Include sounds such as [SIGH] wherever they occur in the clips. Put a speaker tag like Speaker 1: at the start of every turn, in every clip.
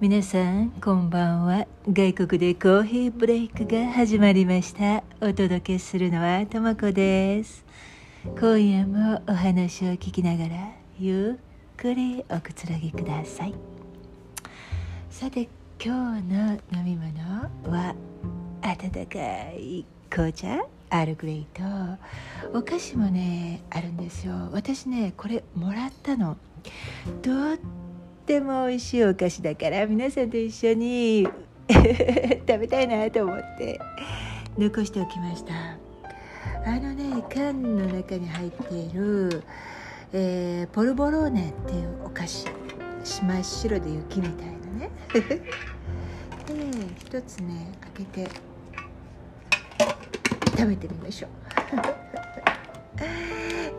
Speaker 1: 皆さんこんばんは。外国でコーヒーブレイクが始まりました。お届けするのはともこです。今夜もお話を聞きながらゆっくりおくつろぎください。さて今日の飲み物は温かい紅茶アルグレイと。お菓子もねあるんですよ。私ねこれもらったの。とっても美味しいお菓子だから皆さんと一緒に [LAUGHS] 食べたいなと思って残しておきました。あのね缶の中に入っている、えー、ポルボローネっていうお菓子真っ白で雪みたいなね。[LAUGHS] で一つね開けて食べてみましょう。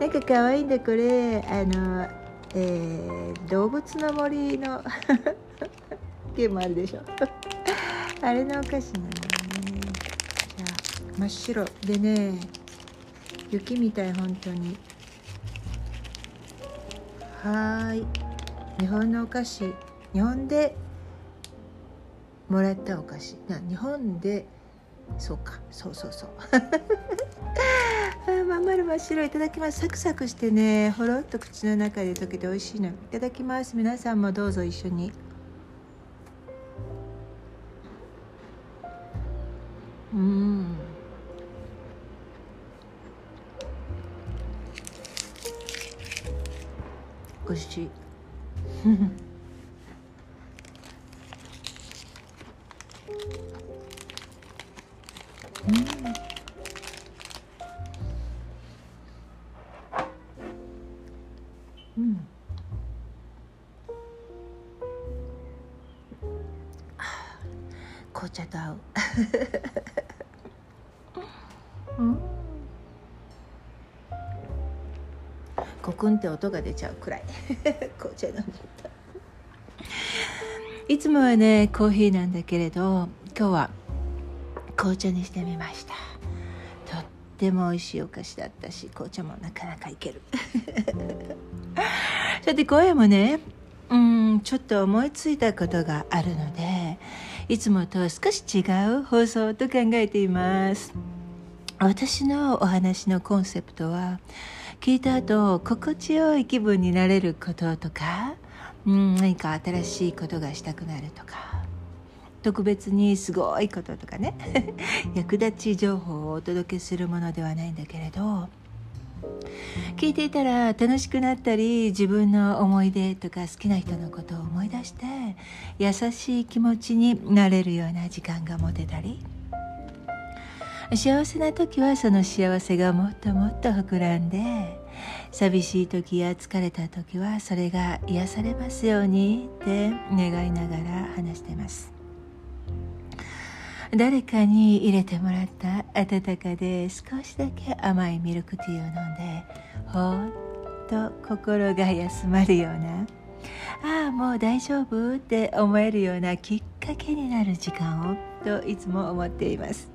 Speaker 1: [LAUGHS] なんか可愛いんだこれ。あの、えー、動物の森のゲームあるでしょ。[LAUGHS] あれのお菓子なのね。じゃあ真っ白でね雪みたい本当に。はい。日本のお菓子。日本でもらったお菓子。な日本でそうか。そうそうそう。[LAUGHS] あまん丸真っ白いただきます。サクサクしてね。ほろっと口の中で溶けて美味しいの。いただきます。皆さんもどうぞ一緒に。うん。美味しい。[LAUGHS] 紅茶と合う。うん。コクンって音が出ちゃうくらい。[LAUGHS] 紅茶飲んじゃったいつもはねコーヒーなんだけれど今日は紅茶にしてみました。とっても美味しいお菓子だったし紅茶もなかなかいける。さて今夜もねうんちょっと思いついたことがあるのでいつもと少し違う放送と考えています。私のお話のコンセプトは聞いた後心地よい気分になれることとか、うん、何か新しいことがしたくなるとか特別にすごいこととかね。[LAUGHS] 役立ち情報をお届けするものではないんだけれど聞いていたら楽しくなったり自分の思い出とか好きな人のことを思い出して優しい気持ちになれるような時間が持てたり。幸せな時はその幸せがもっともっと膨らんで寂しい時や疲れた時はそれが癒されますようにって願いながら話してます。誰かに入れてもらった温かで少しだけ甘いミルクティーを飲んでほっと心が休まるようなああもう大丈夫って思えるようなきっかけになる時間をといつも思っています。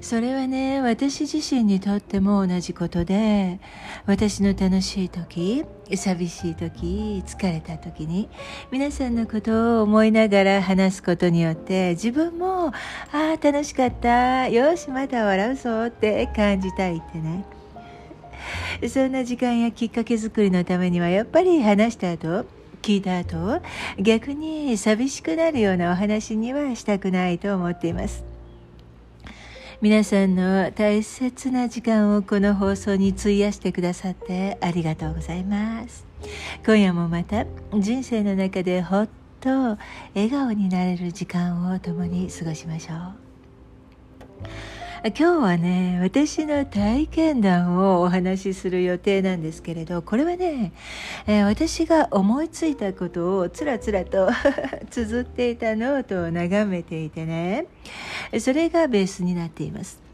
Speaker 1: それはね私自身にとっても同じことで私の楽しい時寂しい時疲れた時に皆さんのことを思いながら話すことによって自分もああ楽しかった。よしまた笑うぞって感じたいってね。そんな時間やきっかけ作りのためにはやっぱり話した後聞いた後逆に寂しくなるようなお話にはしたくないと思っています。皆さんの大切な時間をこの放送に費やしてくださってありがとうございます。今夜もまた人生の中でほっと笑顔になれる時間を共に過ごしましょう。今日はね私の体験談をお話しする予定なんですけれどこれはね、えー、私が思いついたことをつらつらと [LAUGHS] 綴っていたノートを眺めていてね。それがベースになっています。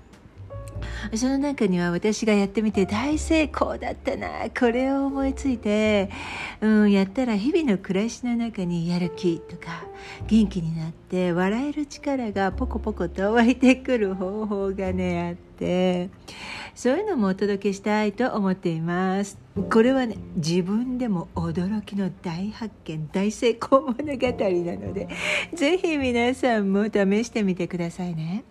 Speaker 1: その中には私がやってみて大成功だったなこれを思いついて、うん、やったら日々の暮らしの中にやる気とか元気になって笑える力がポコポコと湧いてくる方法がねあってそういうのもお届けしたいと思っています。これはね自分でも驚きの大発見大成功物語なのでぜひ皆さんも試してみてくださいね。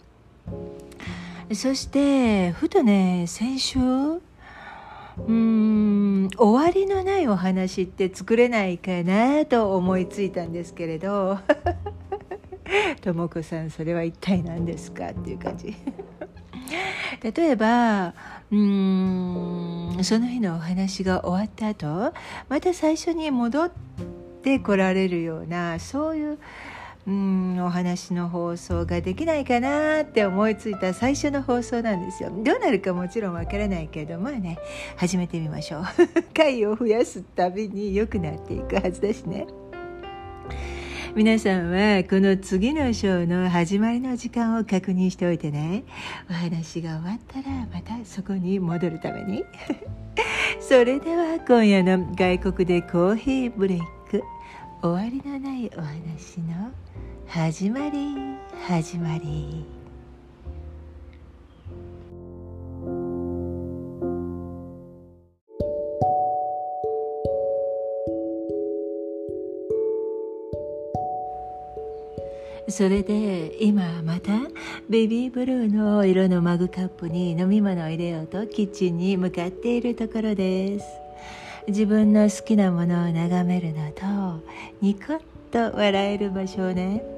Speaker 1: そしてふとね先週うん終わりのないお話って作れないかなと思いついたんですけれど [LAUGHS] とも子さんそれは一体何ですかっていう感じ。例えばうーんその日のお話が終わった後また最初に戻ってこられるようなそういううんお話の放送ができないかなって思いついた最初の放送なんですよ。どうなるかもちろんわからないけどまあね始めてみましょう。[LAUGHS] 回を増やすたびに良くなっていくはずだしね。皆さんはこの次のショーの始まりの時間を確認しておいてね。お話が終わったらまたそこに戻るために。[LAUGHS] それでは今夜の外国でコーヒーブレイク。終わりのないお話の始まり始まり。それで今またベビーブルーの色のマグカップに飲み物を入れようとキッチンに向かっているところです。自分の好きなものを眺めるのとニコッと笑える場所をね。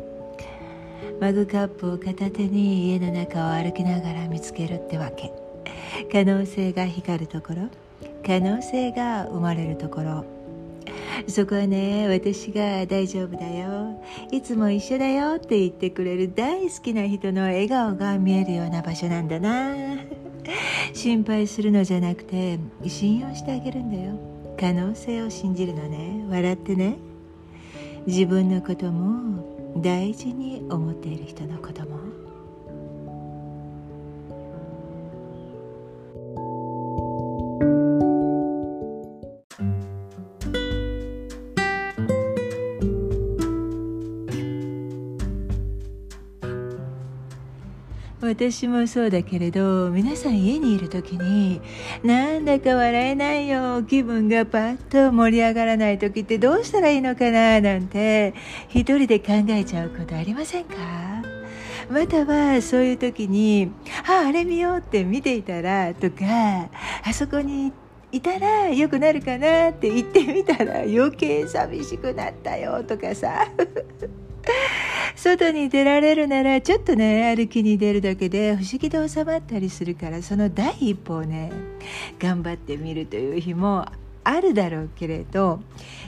Speaker 1: マグカップを片手に家の中を歩きながら見つけるってわけ。可能性が光るところ可能性が生まれるところ。そこはね私が大丈夫だよ。いつも一緒だよって言ってくれる大好きな人の笑顔が見えるような場所なんだな。心配するのじゃなくて信用してあげるんだよ。可能性を信じるのね。笑ってね。自分のことも大事に思っている人のことも。私もそうだけれど皆さん家にいる時になんだか笑えないよ気分がパッと盛り上がらない時ってどうしたらいいのかななんて一人で考えちゃうことありませんか？またはそういう時に「ああれ見よう」って見ていたらとかあそこにいたら良くなるかなって言ってみたら余計寂しくなったよとかさ。外に出られるならちょっとね歩きに出るだけで不思議で収まったりするからその第一歩をね頑張ってみるという日もあるだろうけれど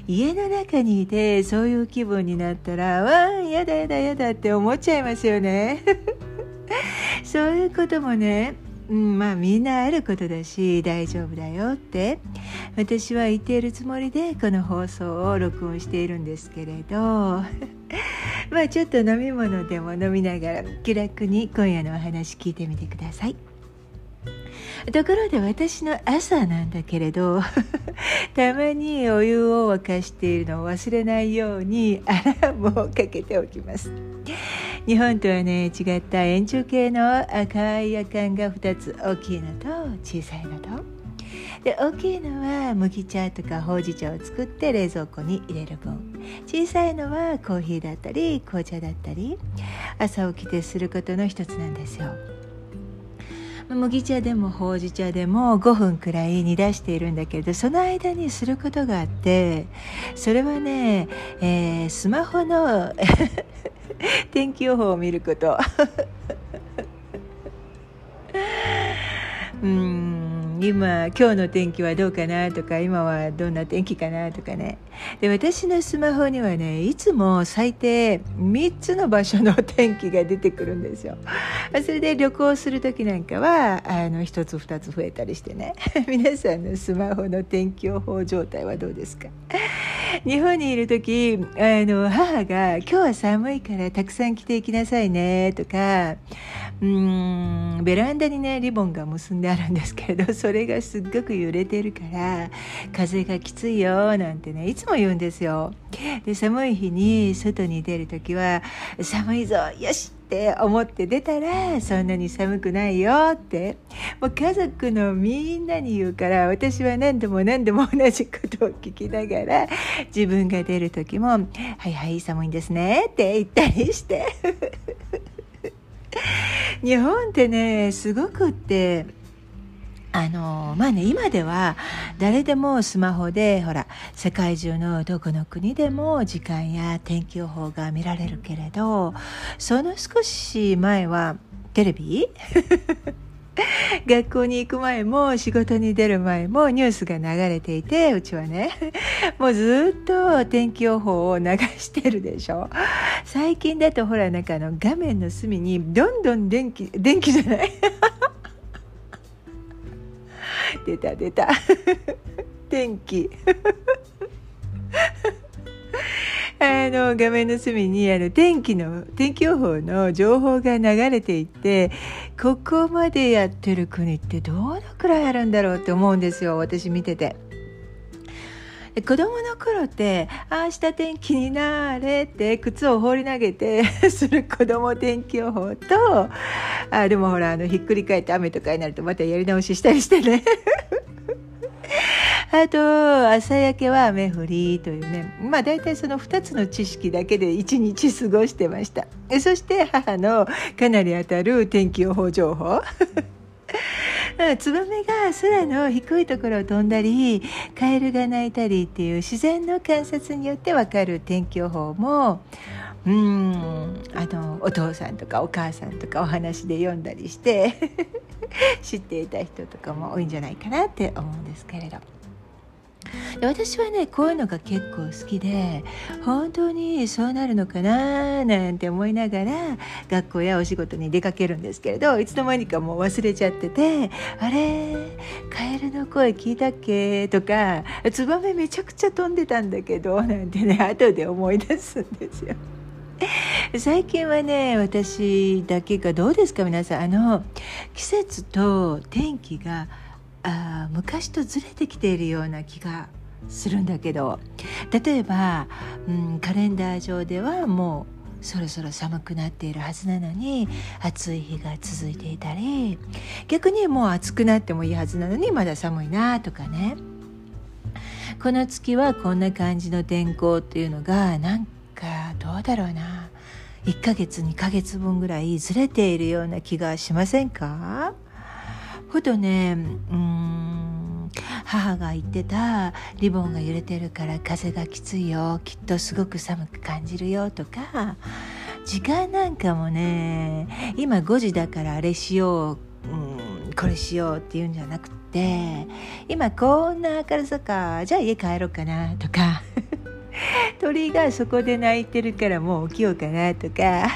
Speaker 1: 家の中にいてそういう気分になったらわあやだやだやだって思っちゃいますよね。[LAUGHS] そういうこともねうん、まあみんなあることだし大丈夫だよって。私は言っているつもりでこの放送を録音しているんですけれど。[LAUGHS] まあちょっと飲み物でも飲みながら気楽に今夜のお話聞いてみてください。ところで私の朝なんだけれど [LAUGHS] たまにお湯を沸かしているのを忘れないようにアラームをかけておきます。日本とはね違った円柱形の赤い夜間が2つ大きいのと小さいのと。で大きいのは麦茶とかほうじ茶を作って冷蔵庫に入れる分。小さいのはコーヒーだったり紅茶だったり朝起きてすることの一つなんですよ。麦茶でもほうじ茶でも5分くらい煮出しているんだけどその間にすることがあってそれはね、えー、スマホの [LAUGHS] 天気予報を見ること。[LAUGHS] うん。今今日の天気はどうかなとか今はどんな天気かなとかね。で私のスマホにはねいつも最低3つの場所の天気が出てくるんですよ。それで旅行する時なんかはあの1つ2つ増えたりしてね。[LAUGHS] 皆さんのスマホの天気予報状態はどうですか？日本にいる時あの母が「今日は寒いからたくさん着ていきなさいね」とかうんベランダにねリボンが結んであるんですけれどそそれがすっごく揺れてるから風がきついよなんてねいつも言うんですよ。で寒い日に外に出る時は寒いぞよしって思って出たらそんなに寒くないよってもう家族のみんなに言うから私は何度も何度も同じことを聞きながら自分が出る時も「はいはい寒いんですね」って言ったりして。日本ってねすごくってあのまあね今では誰でもスマホでほら世界中のどこの国でも時間や天気予報が見られるけれどその少し前はテレビ？[LAUGHS] 学校に行く前も仕事に出る前もニュースが流れていてうちはね。もうずっと天気予報を流してるでしょ。最近だとほらなんかあの画面の隅にどんどん電気電気じゃない？[LAUGHS] 出た出た [LAUGHS] 天気 [LAUGHS] あの画面の隅にあの天気の天気予報の情報が流れていってここまでやってる国ってどのくらいあるんだろうって思うんですよ私見てて。子供の頃って「明日天気になれ」って靴を放り投げて [LAUGHS] する子供天気予報とあでもほらあのひっくり返って雨とかになるとまたやり直ししたりしてね。[LAUGHS] あと朝焼けは雨降りというね。まあ大体その2つの知識だけで一日過ごしてました。そして母のかなり当たる天気予報情報。[LAUGHS] ツバメが空の低いところを飛んだりカエルが鳴いたりっていう自然の観察によってわかる天気予報もうんあのお父さんとかお母さんとかお話で読んだりして [LAUGHS] 知っていた人とかも多いんじゃないかなって思うんですけれど。で私はねこういうのが結構好きで本当にそうなるのかななんて思いながら学校やお仕事に出かけるんですけれどいつの間にかもう忘れちゃってて「あれカエルの声聞いたっけ?」とか「ツバメめちゃくちゃ飛んでたんだけど」なんてね後で思い出すんですよ。[LAUGHS] 最近はね私だけがどうですか皆さんあの季節と天気があ昔とずれてきているような気がするんだけど。例えば、うん、カレンダー上ではもうそろそろ寒くなっているはずなのに暑い日が続いていたり逆にもう暑くなってもいいはずなのにまだ寒いなとかね。この月はこんな感じの天候っていうのがなんかどうだろうな。1ヶ月2ヶ月分ぐらいずれているような気がしませんか？ふとねうん母が言ってたリボンが揺れてるから風がきついよきっとすごく寒く感じるよとか時間なんかもね今5時だからあれしよう、うん、これしようっていうんじゃなくて今こんな明るさかじゃあ家帰ろうかなとか [LAUGHS] 鳥がそこで鳴いてるからもう起きようかなとか。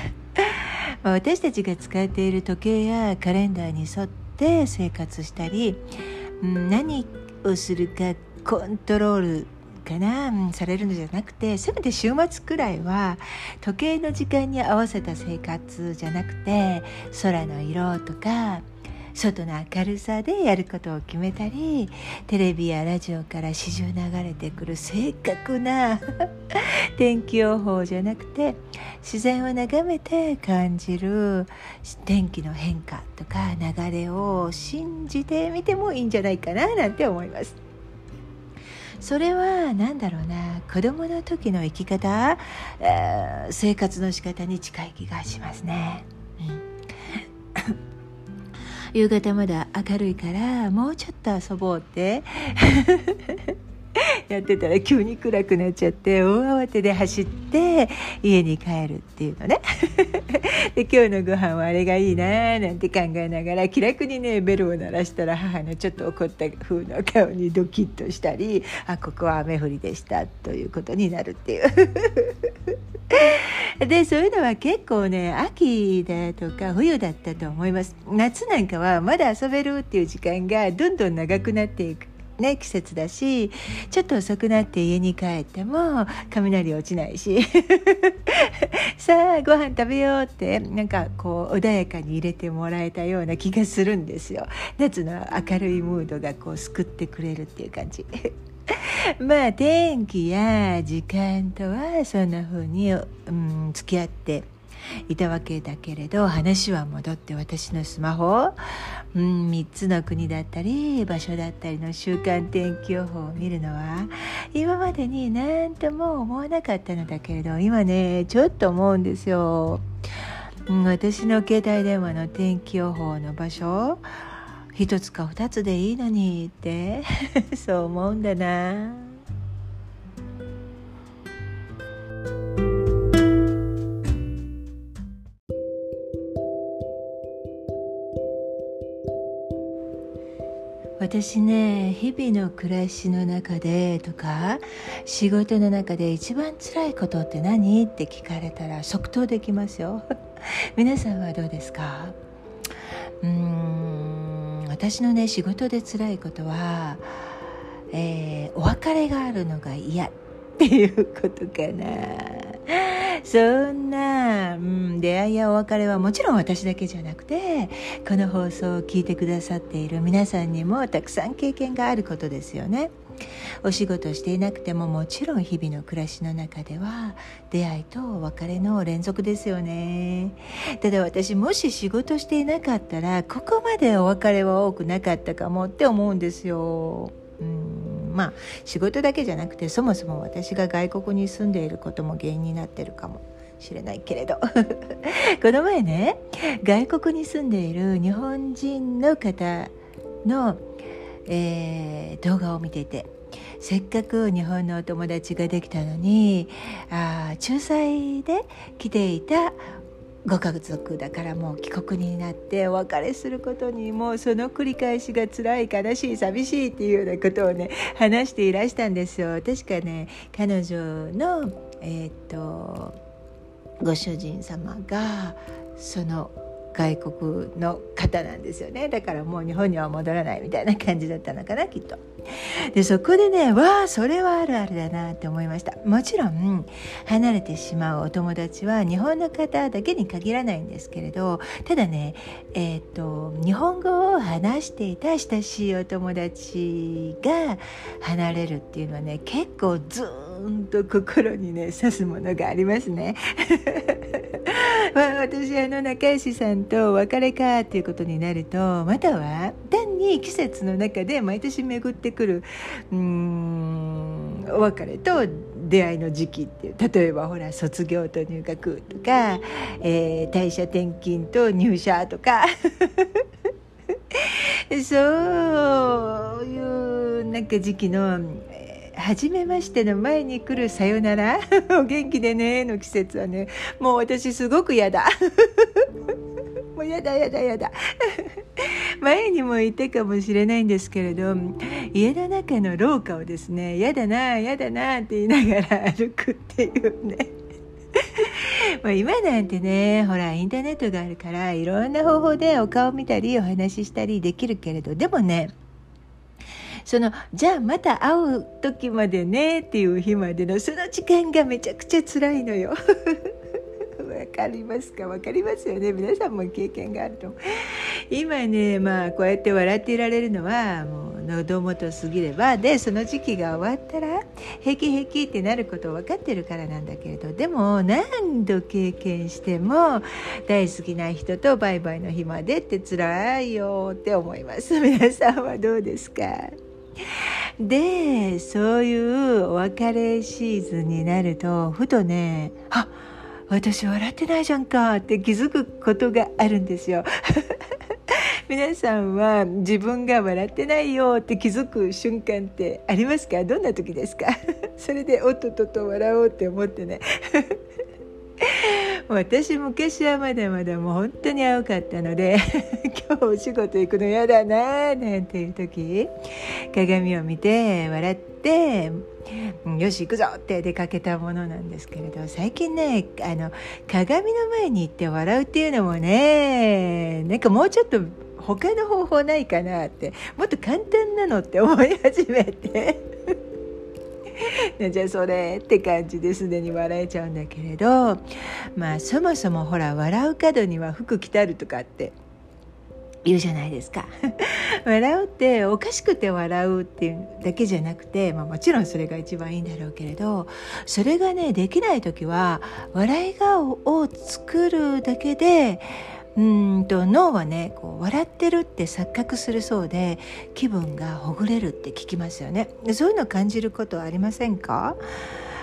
Speaker 1: 私たちが使っている時計やカレンダーに沿って生活したり、うん、何をするかコントロールかな、されるのじゃなくてせめて週末くらいは時計の時間に合わせた生活じゃなくて空の色とか外の明るさでやることを決めたりテレビやラジオから始終流れてくる正確な [LAUGHS] 天気予報じゃなくて自然を眺めて感じる天気の変化とか流れを信じてみてもいいんじゃないかななんて思います。それは何だろうな子供の時の生き方、えー、生活の仕方に近い気がしますね。夕方まだ明るいからもうちょっと遊ぼうって。[LAUGHS] やってたら急に暗くなっちゃって大慌てで走って家に帰るっていうのね。[LAUGHS] で今日のご飯はあれがいいななんて考えながら気楽にねベルを鳴らしたら母のちょっと怒った風の顔にドキッとしたりあここは雨降りでしたということになるっていう。[LAUGHS] でそういうのは結構ね秋だとか冬だったと思います。夏なんかはまだ遊べるっていう時間がどんどん長くなっていく。ね季節だしちょっと遅くなって家に帰っても雷落ちないし。[LAUGHS] さあご飯食べようってなんかこう穏やかに入れてもらえたような気がするんですよ。夏の明るいムードがこう救ってくれるっていう感じ。[LAUGHS] まあ天気や時間とはそんな風に、うん、付き合っていたわけだけれど話は戻って私のスマホ、うん、3つの国だったり場所だったりの週間天気予報を見るのは今までに何とも思わなかったのだけれど今ねちょっと思うんですよ。うん、私の携帯電話の天気予報の場所一つか二つでいいのにって [LAUGHS] そう思うんだな。私ね日々の暮らしの中でとか仕事の中で一番辛いことって何？って聞かれたら即答できますよ。[LAUGHS] 皆さんはどうですか？うーん私のね仕事で辛いことは、えー、お別れがあるのが嫌っていうことかな。[LAUGHS] そんな、うん、出会いやお別れはもちろん私だけじゃなくてこの放送を聞いてくださっている皆さんにもたくさん経験があることですよね。お仕事していなくてももちろん日々の暮らしの中では出会いとお別れの連続ですよね。ただ私もし仕事していなかったらここまでお別れは多くなかったかもって思うんですよ。うん。まあ仕事だけじゃなくてそもそも私が外国に住んでいることも原因になってるかもしれないけれど。[LAUGHS] この前ね外国に住んでいる日本人の方の、えー、動画を見ていてせっかく日本のお友達ができたのにあ仲裁で来ていたご家族だからもう帰国になってお別れすることにもうその繰り返しが辛い悲しい寂しいっていうようなことをね話していらしたんですよ。確かね彼女のえっ、とご主人様がその外国の方なんですよねだからもう日本には戻らないみたいな感じだったのかなきっと。でそこでねわあそれはあるあるだなって思いましたもちろん離れてしまうお友達は日本の方だけに限らないんですけれどただねえっ、ー、と日本語を話していた親しいお友達が離れるっていうのはね結構ずーんと心にね刺すものがありますね。[LAUGHS] まあ、私あの仲良しさんとお別れかっていうことになるとまたは単に季節の中で毎年巡ってくるうんお別れと出会いの時期っていう例えばほら卒業と入学とか、えー、退社転勤と入社とか。[LAUGHS] そういうなんか時期の初めましての前に来るさよなら。[LAUGHS] お元気でねの季節はね。もう私すごく嫌だ。[LAUGHS] もうやだやだやだ。[LAUGHS] 前にも言ったかもしれないんですけれど家の中の廊下をですねやだなやだなって言いながら歩くっていうね。まあ今なんてねほらインターネットがあるからいろんな方法でお顔見たりお話ししたりできるけれどでもねそのじゃあまた会う時までねっていう日までのその時間がめちゃくちゃ辛いのよ。[LAUGHS] わかりますか？わかりますよね。皆さんも経験があると。今ねまあこうやって笑っていられるのはもう喉元過ぎればでその時期が終わったら平気平気ってなることを分かってるからなんだけれどでも何度経験しても大好きな人とバイバイの日までって辛いよって思います。皆さんはどうですか？でそういうお別れシーズンになるとふとねあ私笑ってないじゃんかって気づくことがあるんですよ。[LAUGHS] 皆さんは自分が笑ってないよって気づく瞬間ってありますか？どんな時ですか？[LAUGHS] それでおっとっとと笑おうって思ってね。私も昔はまだまだもう本当に青かったので [LAUGHS] 今日お仕事行くの嫌だななんていう時鏡を見て笑ってよし行くぞって出かけたものなんですけれど最近ねあの鏡の前に行って笑うっていうのもねなんかもうちょっと他の方法ないかなってもっと簡単なのって思い始めて。[LAUGHS] じゃあそれって感じですでに笑えちゃうんだけれどまあそもそもほら笑う角には服着たるとかって言うじゃないですか。[LAUGHS] 笑うっておかしくて笑うっていうだけじゃなくて、まあ、もちろんそれが一番いいんだろうけれどそれがねできない時は笑い顔を作るだけでうんと脳はねこう笑ってるって錯覚するそうで気分がほぐれるって聞きますよね。そういうの感じることはありませんか？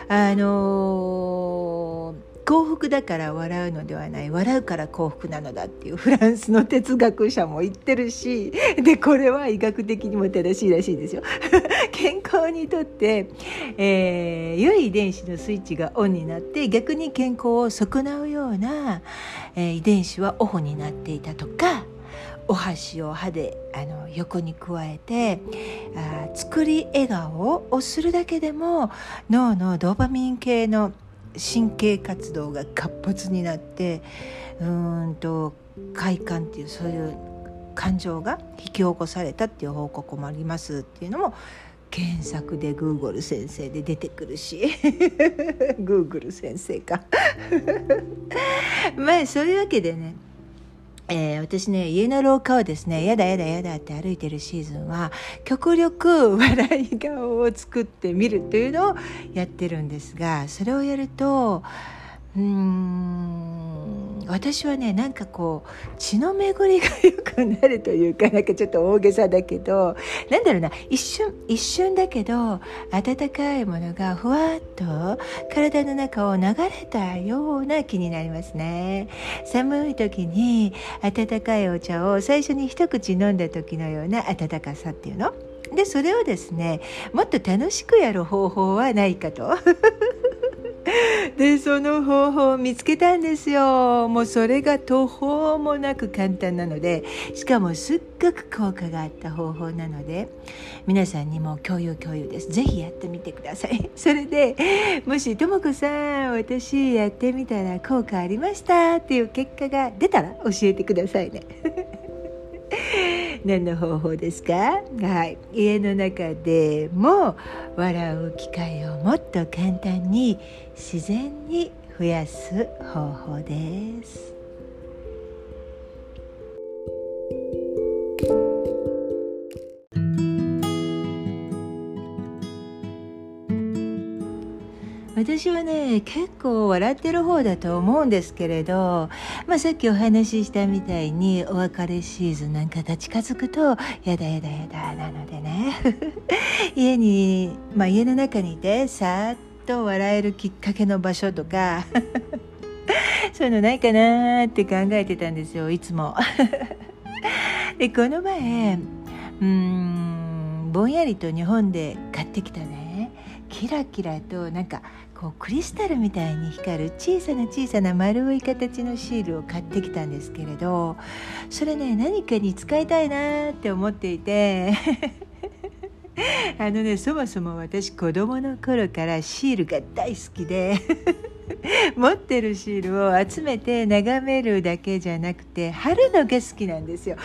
Speaker 1: あのー幸福だから笑うのではない笑うから幸福なのだっていうフランスの哲学者も言ってるし [LAUGHS] でこれは医学的にも正しいらしいですよ。[LAUGHS] 健康にとって、えー、良い遺伝子のスイッチがオンになって逆に健康を損なうような、えー、遺伝子はオフになっていたとかお箸を歯であの横に加えてあ作り笑顔をするだけでも脳のドーパミン系の神経活動が活発になってうんと快感っていうそういう感情が引き起こされたっていう報告もありますっていうのも検索で Google 先生で出てくるし [LAUGHS] Google 先生か。[LAUGHS] まあそういうわけでねえー、私ね家の廊下をですねやだやだやだって歩いてるシーズンは極力笑い顔を作ってみるというのをやってるんですがそれをやるとうーん私はねなんかこう血の巡りが良くなるというか [LAUGHS] なんかちょっと大げさだけどなんだろうな一瞬一瞬だけど温かいものがふわっと体の中を流れたような気になりますね。寒い時に温かいお茶を最初に一口飲んだ時のような温かさっていうの？でそれをですねもっと楽しくやる方法はないかと。でその方法を見つけたんですよ。もうそれが途方もなく簡単なのでしかもすっごく効果があった方法なので皆さんにも共有共有です。ぜひやってみてください。[LAUGHS] それでもしとも子さん私やってみたら効果ありましたっていう結果が出たら教えてくださいね。何の方法ですか？はい。家の中でも笑う機会をもっと簡単に自然に増やす方法です。私はね結構笑ってる方だと思うんですけれど、まあ、さっきお話ししたみたいにお別れシーズンなんかが近づくとやだやだやだなのでね [LAUGHS] 家に、まあ、家の中にいてさっと笑えるきっかけの場所とか [LAUGHS] そういうのないかなって考えてたんですよいつも。[LAUGHS] でこの前うんぼんやりと日本で買ってきたねキラキラとなんかこうクリスタルみたいに光る小さな小さな丸い形のシールを買ってきたんですけれどそれね何かに使いたいなって思っていて [LAUGHS] あのねそもそも私子供の頃からシールが大好きで [LAUGHS] 持ってるシールを集めて眺めるだけじゃなくて貼るのが好きなんですよ。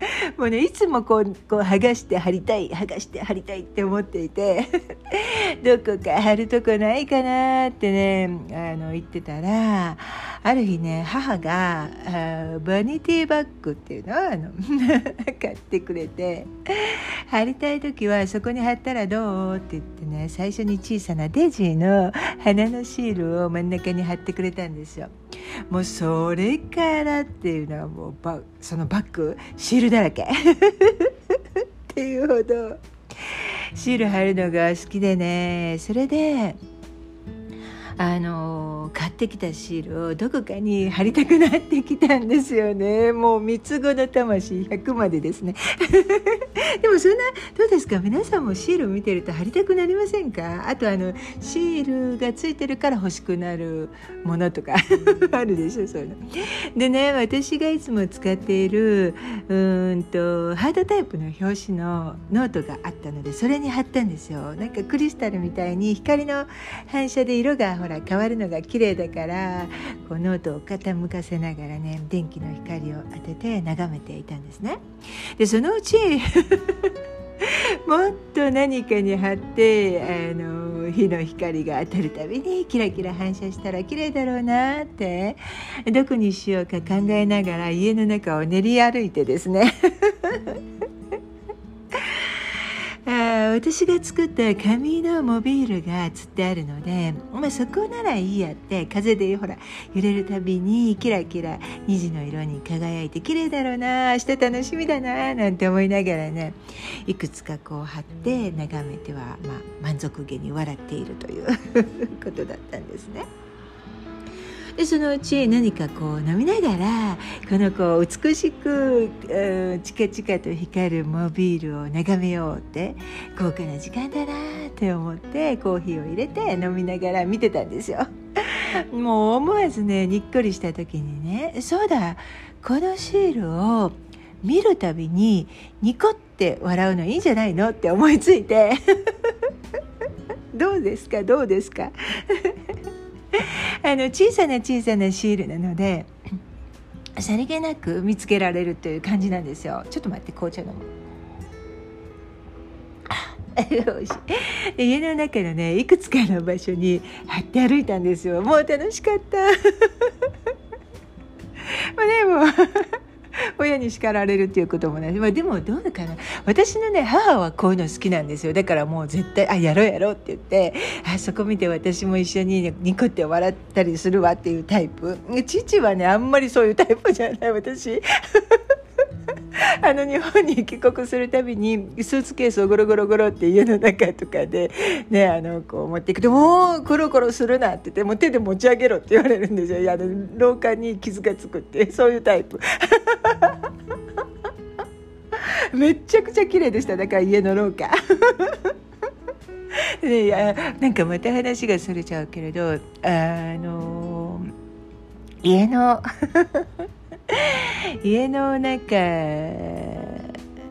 Speaker 1: [LAUGHS] もうねいつもこうこう剥がして貼りたい剥がして貼りたいって思っていて [LAUGHS] どこか貼るとこないかなってねあの言ってたらある日ね母があバニティバッグっていうのをあの [LAUGHS] 買ってくれて貼りたい時はそこに貼ったらどうって言ってね最初に小さなデジーの花のシールを真ん中に貼ってくれたんですよ。もうそれからっていうのはもうバそのバッグシールだらけ。[LAUGHS] っていうほど。シール貼るのが好きでね。それであの買ってきたシールをどこかに貼りたくなってきたんですよね。もう三つ子の魂100までですね。[LAUGHS] でもそんなどうですか？皆さんもシールを見てると貼りたくなりませんか？あとあのシールがついてるから欲しくなるものとか。[LAUGHS] あるでしょ？そういうの。でね私がいつも使っているうんとハードタイプの表紙のノートがあったのでそれに貼ったんですよ。なんかクリスタルみたいに光の反射で色がほらら変わるのが綺麗だからこうノートを傾かせながらね電気の光を当てて眺めていたんですね。でそのうち [LAUGHS] もっと何かに貼ってあの日の光が当たるたびにキラキラ反射したら綺麗だろうなってどこにしようか考えながら家の中を練り歩いてですねあ私が作った紙のモビールがつってあるので、まあ、そこならいいやって風でほら揺れるたびにキラキラ虹の色に輝いて綺麗だろうな明日楽しみだななんて思いながらねいくつかこう貼って眺めては、まあ、満足げに笑っているという [LAUGHS] ことだったんですね。でそのうち何かこう飲みながらこのこう美しく、うん、チカチカと光るモビールを眺めようって豪華な時間だなって思ってコーヒーを入れて飲みながら見てたんですよ。[LAUGHS] もう思わずねにっこりした時にねそうだこのシールを見るたびにニコって笑うのいいんじゃないのって思いついて。[LAUGHS] どうですか？どうですか？[LAUGHS] あの小さな小さなシールなのでさりげなく見つけられるという感じなんですよ。ちょっと待って紅茶飲む。[LAUGHS] 家の中のねいくつかの場所に貼って歩いたんですよ。もう楽しかった。[LAUGHS] でも [LAUGHS] 親に叱られるっていうこともない、まあ、でもどうかな。私のね母はこういうの好きなんですよ。だからもう絶対「あやろうやろう」って言ってあそこ見て私も一緒にニコって笑ったりするわっていうタイプ。父はねあんまりそういうタイプじゃない私。[LAUGHS] あの日本に帰国するたびにスーツケースをゴロゴロゴロって家の中とかでねあのこう持っていくと「もうコロコロするな」って言ってもう手で持ち上げろって言われるんですよいや廊下に傷がつくってそういうタイプ。[LAUGHS] めちゃくちゃ綺麗でしただから家の廊下。[LAUGHS] ね、いやなんかまた話がそれちゃうけれどあの家の [LAUGHS] 家の中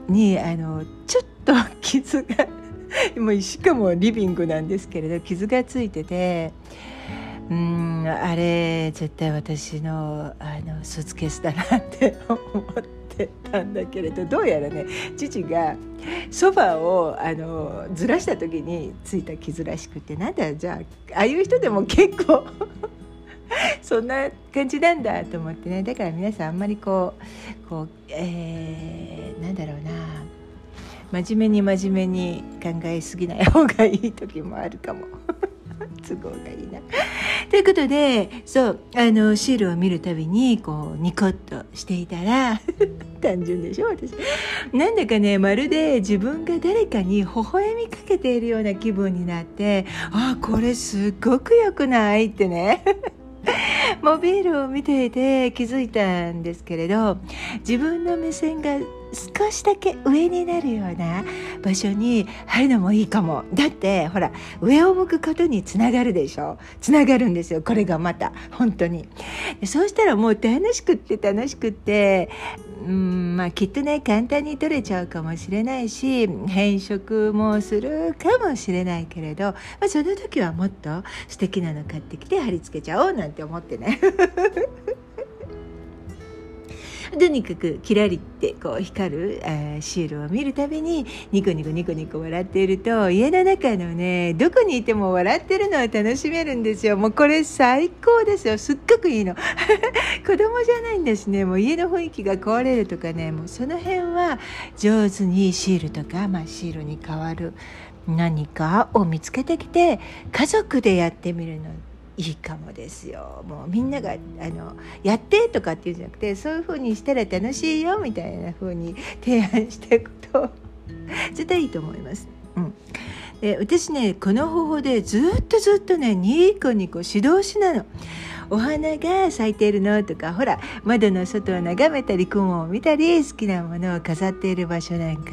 Speaker 1: にあのちょっと傷がもうしかもリビングなんですけれど傷がついててうんあれ絶対私のあのスーツケースだなって思ってたんだけれどどうやらね父がソファをあのずらした時についた傷らしくてなんだじゃあああいう人でも結構 [LAUGHS] そんな感じなんだと思ってね。だから皆さんあんまりこうこう、えー、なんだろうな。真面目に真面目に考えすぎない方がいい時もあるかも。[LAUGHS] 都合がいいな。ということでそうあのシールを見るたびにこうニコッとしていたら [LAUGHS] 単純でしょ私。なんだかねまるで自分が誰かに微笑みかけているような気分になってあこれすっごく良くないってね。[LAUGHS] モビールを見ていて気づいたんですけれど自分の目線が少しだけ上になるような場所に入るのもいいかも。だってほら上を向くことにつながるでしょ。つながるんですよ。これがまた。本当に。そうしたらもう楽しくって楽しくってうんまあきっとね簡単に取れちゃうかもしれないし変色もするかもしれないけれど、まあ、その時はもっと素敵なの買ってきて貼り付けちゃおうなんて思ってね。とにかくキラリってこう光るシールを見るたびにニコニコニコニコ笑っていると家の中のねどこにいても笑ってるのを楽しめるんですよ。もうこれ最高ですよ。すっごくいいの。[LAUGHS] 子供じゃないんですね。もう家の雰囲気が壊れるとかね。もうその辺は上手にシールとか、まあ、シールに代わる何かを見つけてきて家族でやってみるの。いいかもですよもうみんながあのやってとかっていうんじゃなくてそういう風にしたら楽しいよみたいな風に提案していくと [LAUGHS] 絶対いいと思います。うんで私ねこの方法でずっとずっとねニコニコ指導しなの。お花が咲いているのとかほら窓の外を眺めたり雲を見たり好きなものを飾っている場所なんか。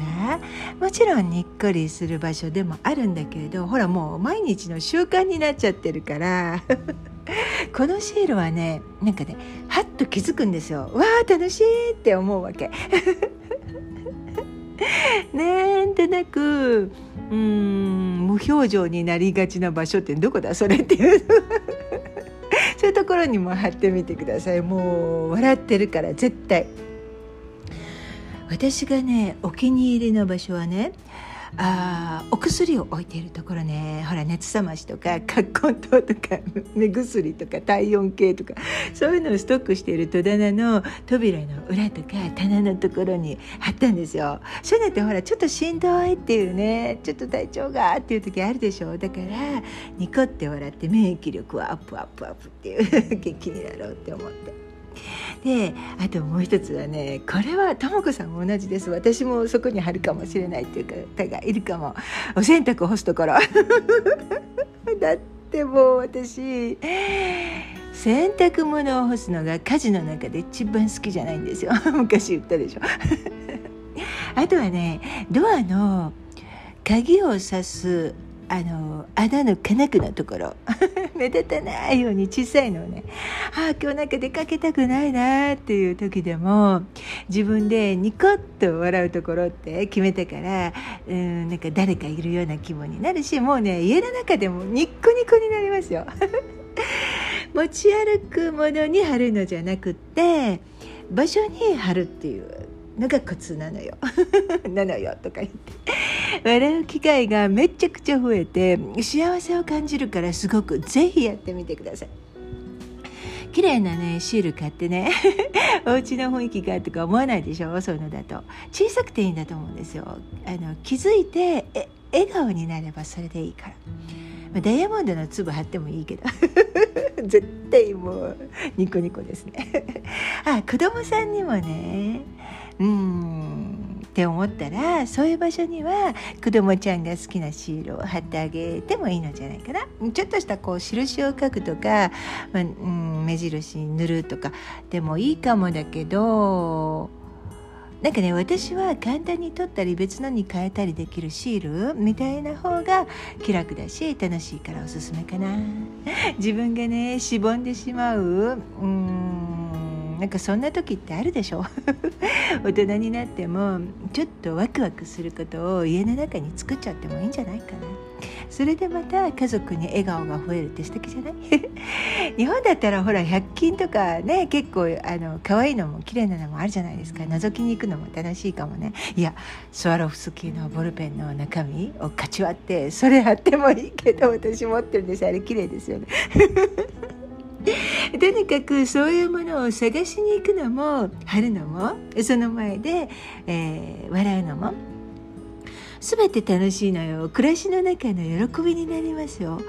Speaker 1: もちろんにっこりする場所でもあるんだけれどほらもう毎日の習慣になっちゃってるから。[LAUGHS] このシールはねなんかねはっと気づくんですよ。わあ楽しいって思うわけ。[LAUGHS] なんとなくうん無表情になりがちな場所ってどこだそれっていう。そういうところにも貼ってみてください。もう笑ってるから絶対。私がねお気に入りの場所はねあお薬を置いているところね。ほら熱冷ましとか [LAUGHS] 葛根湯とか [LAUGHS] 目薬とか体温計とかそういうのをストックしている戸棚の扉の裏とか棚のところに貼ったんですよ。そういうのってほらちょっとしんどいっていうねちょっと体調がっていう時あるでしょだからニコって笑って免疫力はアップアップアップっていう [LAUGHS] 元気になろうって思って。であともう一つはねこれはとも子さんも同じです。私もそこに貼るかもしれないっていう方がいるかも。お洗濯干すところ。[LAUGHS] だってもう私洗濯物を干すのが家事の中で一番好きじゃないんですよ。[LAUGHS] 昔言ったでしょ。[LAUGHS] あとはねドアの鍵を挿すあの穴の金具のところ。[LAUGHS] 目立たないように小さいのをね。ああ今日なんか出かけたくないなっていう時でも自分でニコッと笑うところって決めてからうんなんか誰かいるような気分になるしもうね家の中でもニッコニコになりますよ。[LAUGHS] 持ち歩くものに貼るのじゃなくって場所に貼るっていう。のがコツなのよ。[LAUGHS] なのよとか言って。笑う機会がめちゃくちゃ増えて幸せを感じるからすごくぜひやってみてください。綺麗なねシール買ってね。[LAUGHS] お家の雰囲気がとか思わないでしょ？そういうのだと。小さくていいんだと思うんですよ。あの気づいてえ笑顔になればそれでいいから、まあ、ダイヤモンドの粒貼ってもいいけど。[LAUGHS] 絶対もうニコニコですね。あ子供さんにもねうん。って思ったらそういう場所には子供ちゃんが好きなシールを貼ってあげてもいいのじゃないかな。ちょっとしたこう印を書くとか、まあ、うん、目印に塗るとかでもいいかもだけどなんかね私は簡単に取ったり別のに変えたりできるシールみたいな方が気楽だし楽しいからおすすめかな。自分がねしぼんでしまううん。なんかそんな時ってあるでしょ？[LAUGHS] 大人になってもちょっとワクワクすることを家の中に作っちゃってもいいんじゃないかな。それでまた家族に笑顔が増えるって素敵じゃない？[LAUGHS] 日本だったらほら100均とかね結構あの可愛いのも綺麗なのもあるじゃないですか。覗きに行くのも楽しいかもね。いやスワロフスキーのボールペンの中身をかち割ってそれあってもいいけど私持ってるんですあれ綺麗ですよね。[LAUGHS] [LAUGHS] とにかくそういうものを探しに行くのも貼るのもその前で、えー、笑うのも全て楽しいのよ。暮らしの中の喜びになりますよ。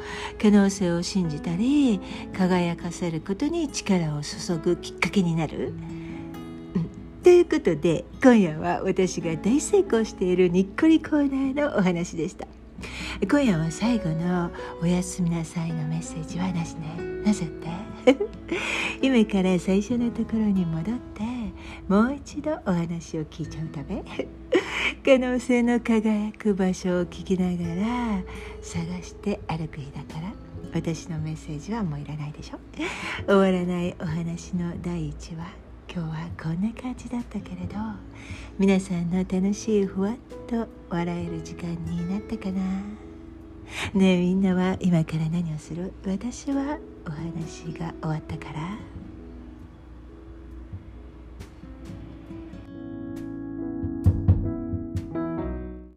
Speaker 1: 可能性を信じたり輝かせることに力を注ぐきっかけになる、ということで今夜は私が大成功しているにっこりコーナーのお話でした。今夜は最後の「おやすみなさい」のメッセージはなしね。なぜって？[LAUGHS] 今から最初のところに戻ってもう一度お話を聞いちゃうため。[LAUGHS] 可能性の輝く場所を聞きながら探して歩く日だから。私のメッセージはもういらないでしょ。[LAUGHS] 終わらないお話の第1話。今日はこんな感じだったけれど皆さんの楽しいふわっと笑える時間になったかな。ねえみんなは今から何をする？私はお話が終わったから。